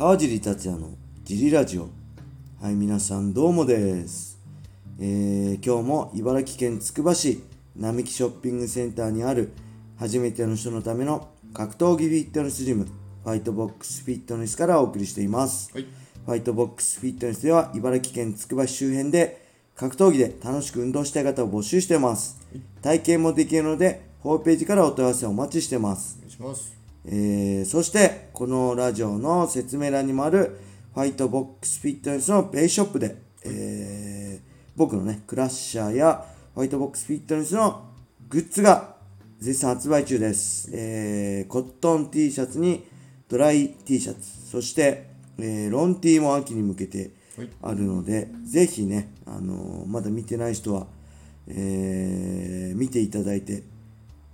川尻達也のジリラジオ。はい皆さんどうもです、えー今日も茨城県つくば市並木ショッピングセンターにある初めての人のための格闘技フィットネスジムファイトボックスフィットネスからお送りしています、はいファイトボックスフィットネスでは茨城県つくば市周辺で格闘技で楽しく運動したい方を募集しています。体験もできるのでホームページからお問い合わせをお待ちしてます。お願いしますえーそしてこのラジオの説明欄にもあるファイトボックスフィットネスのベイショップで、えー僕のねクラッシャーやファイトボックスフィットネスのグッズが絶賛発売中です、えーコットン T シャツにドライ T シャツそして、えーロン T も秋に向けてあるので、ぜひね、あのーまだ見てない人は、えー見ていただいて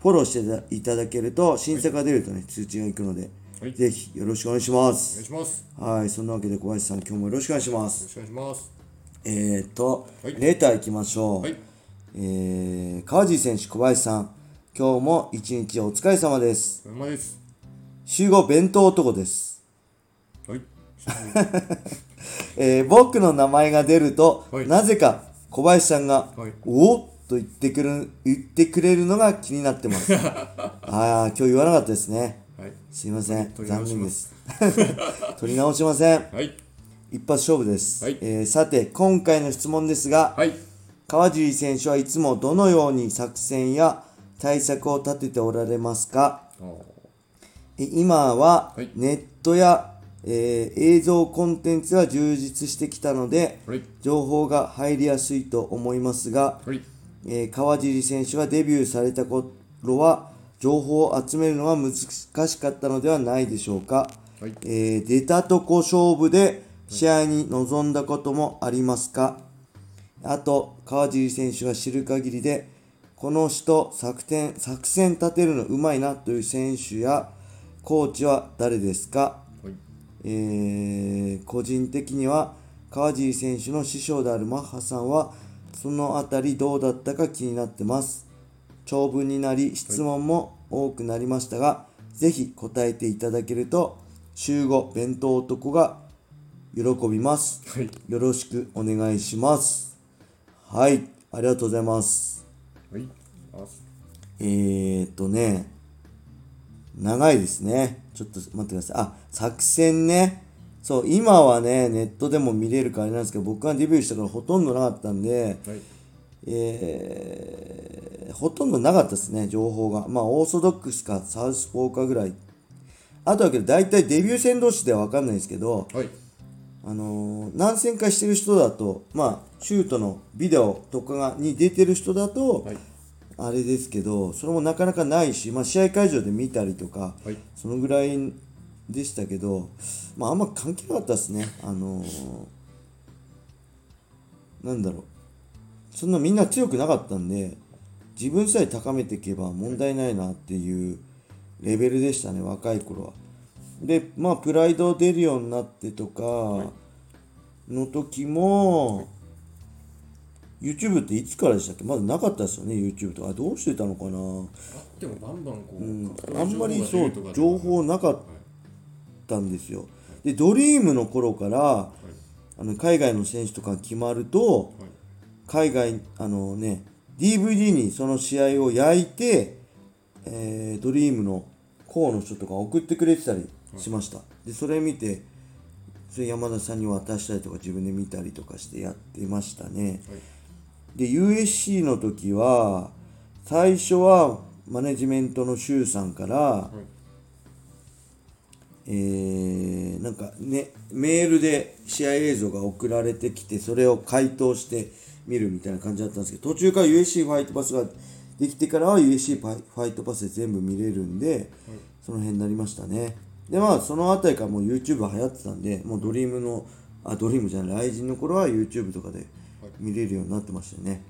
フォローしていただけると、新作が出るとね、通知がいくので、はいぜひよろしくお願いしまお願いす。しますはい、そんなわけで小林さん、今日もよろしくお願いします。よろしくお願いしますえーと、はいレター行きましょう。はいえー、川尻選手、小林さん、今日も一日お疲れ様です。おまです集合弁当男です。はい えー僕の名前が出ると、はいなぜか小林さんが、はいおっと言ってくる言ってくれるのが気になってます。ああ、今日言わなかったですね。はいすいません。残念ですす。取り直しません。はい一発勝負です。はいえーさて、今回の質問ですが、はい川尻選手はいつもどのように作戦や対策を立てておられますか？今ははいネットや、えー映像コンテンツが充実してきたので、はい情報が入りやすいと思いますが、はいえー川尻選手がデビューされた頃は情報を集めるのは難しかったのではないでしょうか、はい。えー出たとこ勝負で試合に臨んだこともありますか。あと川尻選手が知る限りでこの人作戦作戦立てるのうまいなという選手やコーチは誰ですか。はい。えー個人的には川尻選手の師匠であるマッハさんはそのあたりどうだったか気になってます。長文になり質問も多くなりましたが、ぜひ答えていただけると週5弁当男が喜びます。はい。よろしくお願いします。はい。ありがとうございます。はい。あえーっとね、長いですね。ちょっと待ってください。あ、作戦ね。そう、今はね、ネットでも見れるからあれなんですけど、僕がデビューしたからほとんどなかったんで、はいえーほとんどなかったですね、情報が。まあ、オーソドックスかサウスポーかぐらい。あとはけど、大体デビュー戦同士では分かんないですけど、はいあのー何戦かしてる人だと、まあ、シュートのビデオとかがに出てる人だと、はいあれですけど、それもなかなかないし、まあ、試合会場で見たりとか、はいそのぐらいでしたけど、まあ、あんま関係なかったですね。あのーなんだろう。そんなみんな強くなかったんで、自分さえ高めていけば問題ないなっていうレベルでしたね、若い頃は。で、まあ、プライド出るようになってとかの時も、YouTube っていつからでしたっけ？まだなかったですよね、YouTube とか。あどうしてたのかな？あってもバンバンこう、格闘技あんまり情そう情報なかったんですよ。で、ドリームの頃から、あの海外の選手とかが決まると、はい海外、あのね、DVD にその試合を焼いて、えードリームの校の人とか送ってくれてたりしました。で、それ見て、それ山田さんに渡したりとか自分で見たりとかしてやってましたね。はいで USC の時は最初はマネジメントの周さんから、えーなんかねメールで試合映像が送られてきてそれを回答して見るみたいな感じだったんですけど途中から USC ファイトパスができてからは USC ファイトパスで全部見れるんで、その辺になりましたね。でまあそのあたりからもう YouTube 流行ってたんでもうドリームのあドリームじゃないライジンの頃は YouTube とかで見れるようになってましたよね。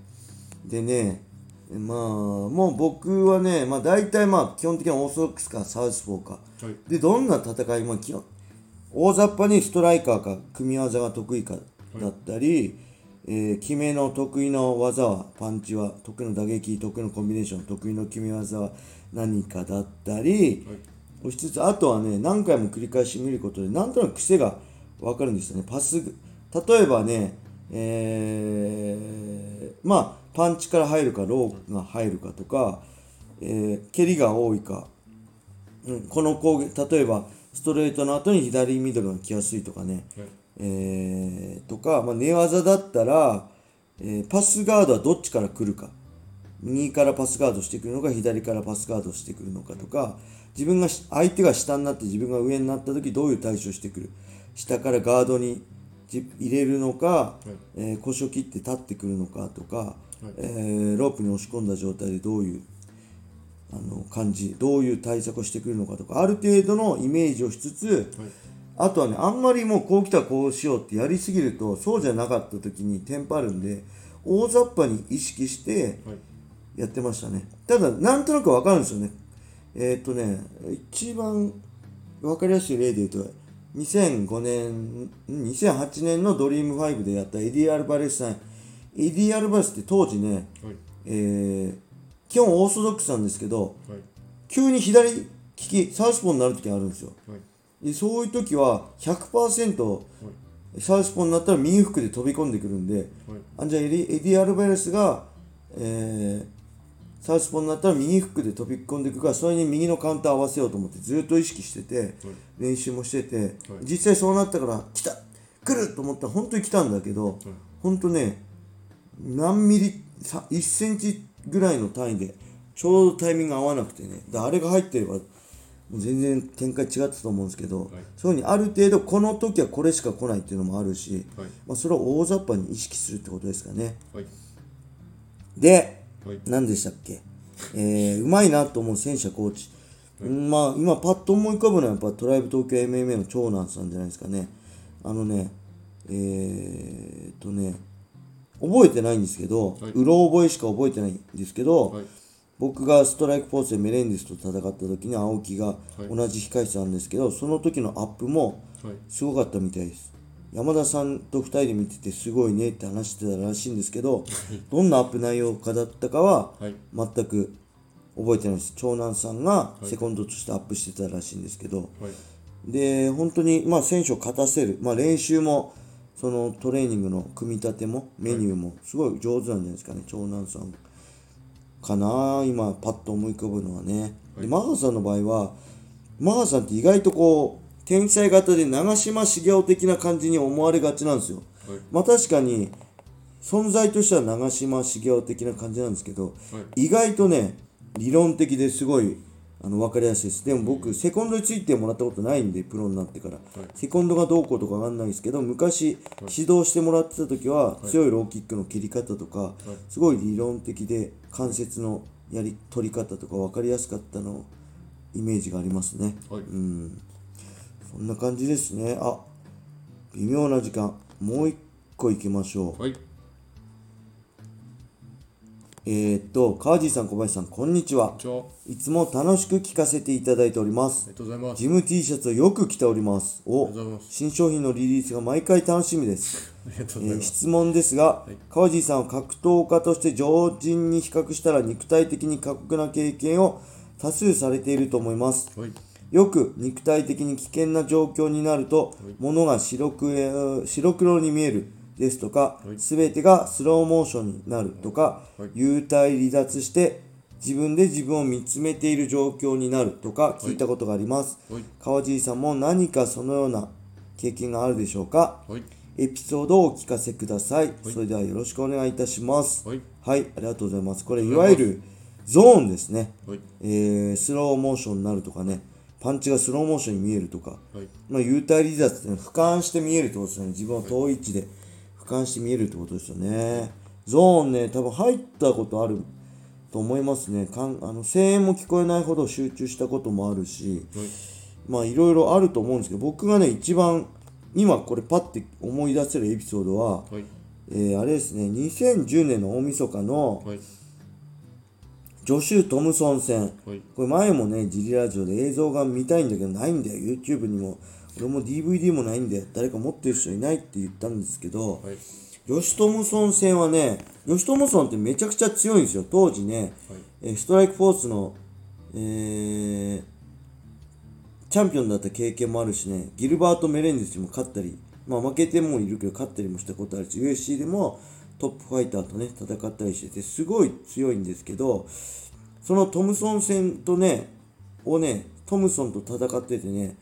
でねまあもう僕はねまあ大体まあ基本的にはオーソドックスかサウスポーか。はい。でどんな戦いも基本大雑把にストライカーか組み技が得意かだったり、えー決めの得意の技はパンチは得意の打撃得意のコンビネーション得意の決め技は何かだったり、押しつつあとはね何回も繰り返し見ることでなんとなく癖が分かるんですよね。パス例えばねえー、まあパンチから入るかローが入るかとか、えー、蹴りが多いか、うん、この攻撃例えばストレートの後に左ミドルが来やすいとかね、はい。えーとか、まあ、寝技だったら、えーパスガードはどっちから来るか。右からパスガードしてくるのか左からパスガードしてくるのかとか。自分がし相手が下になって自分が上になった時どういう対処してくる。下からガードにじ入れるのか、えー腰を切って立ってくるのかとか、えーロープに押し込んだ状態でどういうあの感じどういう対策をしてくるのかとかある程度のイメージをしつつ、あとはねあんまりもうこう来たらこうしようってやりすぎるとそうじゃなかった時にテンパるんで大雑把に意識してはい。やってましたね。ただなんとなくわかるんですよね。えーっとね一番わかりやすい例で言うと2005年ん2008年のドリーム5でやったエディ・アルバレスさんエディ・アルバレスって当時ね、はい。えー基本オーソドックスなんですけどはい。急に左利きサウスポーになる時があるんですよ。はい。でそういう時は100%サウスポーになったら右フックで飛び込んでくるんではい。あじゃあエディエディ・アルバレスが、えーサウスポーになったら右フックで飛び込んでいくからそれに右のカウンター合わせようと思ってずっと意識してて練習もしてて実際そうなったから来た来ると思ったら本当に来たんだけど本当ね何ミリさ1センチぐらいの単位でちょうどタイミング合わなくてね。であれが入ってれば全然展開違ってたと思うんですけど、そういうふうにある程度この時はこれしか来ないっていうのもあるし、はい。まあ、それを大雑把に意識するってことですかね。はい。ではい。何でしたっけ？えー、うまいなと思う選手コーチ、うんまあ今パッと思い浮かぶのはやっぱトライブ東京 MMA の長男さんじゃないですかね。あのねえー、っとね覚えてないんですけど、はい。うろ覚えしか覚えてないんですけど、はい。僕がストライクフォースでメレンデスと戦った時に青木がい。同じ控室なんですけど、その時のアップもはい。すごかったみたいです。山田さんと2人で見ててすごいねって話してたらしいんですけどどんなアップ内容かだったかははい。全く覚えてないです。長男さんがセコンドとしてアップしてたらしいんですけど、はい。で本当にまあ選手を勝たせる、まあ、練習もそのトレーニングの組み立てもメニューもすごい上手なんじゃないですかね。長男さんかな。今パッと思い浮かぶのはね、でマハさんの場合はマハさんって意外とこう天才型で長嶋茂雄的な感じに思われがちなんですよ。はい。まあ確かに存在としては長嶋茂雄的な感じなんですけど、意外とね理論的ですごいあの分かりやすいです。でも僕セコンドについてもらったことないんでプロになってから、セコンドがどうこうとかわかんないですけど昔指導してもらってた時は強いローキックの蹴り方とか、すごい理論的で関節のやり取り方とか分かりやすかったのイメージがありますね、はい。うん。そんな感じですね。あ微妙な時間。もう一個行きましょう。はいえー、っと川地さん小林さんこんにちは。いつも楽しく聞かせていただいております。りがとうございます。ジム T シャツをよく着ております。おありがとうございます。新商品のリリースが毎回楽しみです、ありがとうえございます。ー質問ですが、川地さんは格闘家として常人に比較したら肉体的に過酷な経験を多数されていると思います。はい。よく肉体的に危険な状況になると、物が白くえー白黒に見えるですとかはい、すべてがスローモーションになるとかはい、幽体離脱して自分で自分を見つめている状況になるとか聞いたことがあります。はい。川尻さんも何かそのような経験があるでしょうか？はい。エピソードをお聞かせください。それではよろしくお願いいたします。はい。はい、ありがとうございます。これいわゆるゾーンですね。はい。えースローモーションになるとかね、パンチがスローモーションに見えるとか、はい。まあ、幽体離脱っていうのは俯瞰して見えるってことですよね。自分を遠い位置で。俯瞰して見えるってことですよね。ゾーンね、多分入ったことあると思いますね。かんあの声援も聞こえないほど集中したこともあるし、はいまあいろいろあると思うんですけど、僕がね、一番今これパッて思い出せるエピソードは、はいえーあれですね、2010年の大晦日のはいジョシュ・トムソン戦。はいこれ前もね、ジリラジオで映像が見たいんだけどないんだよ。YouTube にも。俺も DVD もないんで、誰か持ってる人いないって言ったんですけど、はいジョシュ・トムソン戦はね、ジョシュ・トムソンってめちゃくちゃ強いんですよ。当時ね、えーストライクフォースの、えーチャンピオンだった経験もあるしね、ギルバート・メレンデスにも勝ったり、まあ負けてもいるけど勝ったりもしたことあるし、USC でもトップファイターとね、戦ったりしてて、すごい強いんですけど、そのトムソン戦とね、をね、トムソンと戦っててね、はい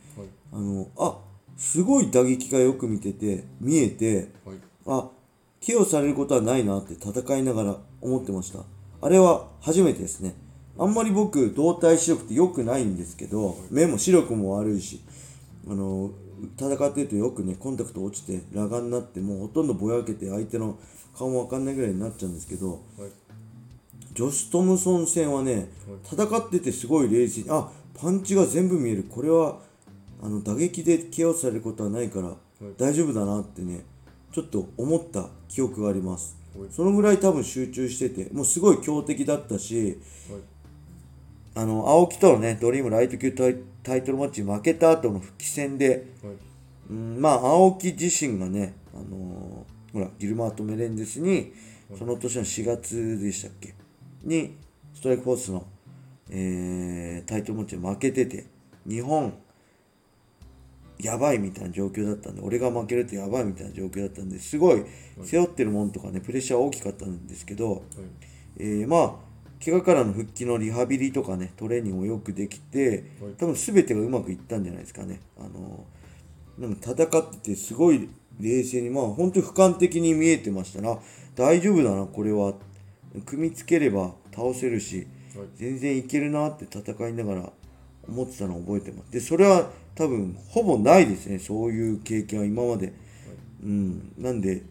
あの、あ、すごい打撃がよく見てて、見えて、はい。あ、寄与されることはないなって戦いながら思ってました。あれは初めてですね。あんまり僕、動体視力って良くないんですけど、目も視力も悪いし、あの、戦ってるとよくね、コンタクト落ちて、裸眼になって、もうほとんどぼやけて相手の顔もわかんないぐらいになっちゃうんですけど、はい。ジョシュ・トムソン戦はね、戦っててすごい冷静に、あパンチが全部見える、これはあの打撃で KO されることはないから大丈夫だなってね、ちょっと思った記憶があります。はい。そのぐらい多分集中してて、もうすごい強敵だったし、はい。あの青木とのね、ドリームライト級タイタイトルマッチ負けた後の復帰戦で、はい。うん、まあ青木自身がね、あのーほらギルマート・メレンデスにその年の4月でしたっけ？にストライクフォースの、えータイトルマッチで負けてて日本やばいみたいな状況だったんで俺が負けるとやばいみたいな状況だったんですごい背負ってるもんとかねプレッシャー大きかったんですけど、はい。えーまあ怪我からの復帰のリハビリとかねトレーニングもよくできてはい。多分全てがうまくいったんじゃないですかね。あのでも戦っててすごい冷静にまあ本当に俯瞰的に見えてましたな。大丈夫だなこれは。組みつければ倒せるしはい。全然いけるなって戦いながら思ってたのを覚えてます。でそれは多分ほぼないですねそういう経験は今まで、うん。なんで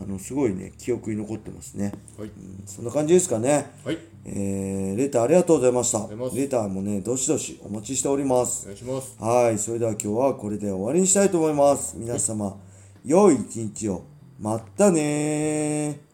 あのすごいね記憶に残ってますね、はい。うん。そんな感じですかね。はい。えー、レターありがとうございました。レターもねどしどしお待ちしております。お願いします。はい、それでは今日はこれで終わりにしたいと思います。皆様、良い一日を。まったねー。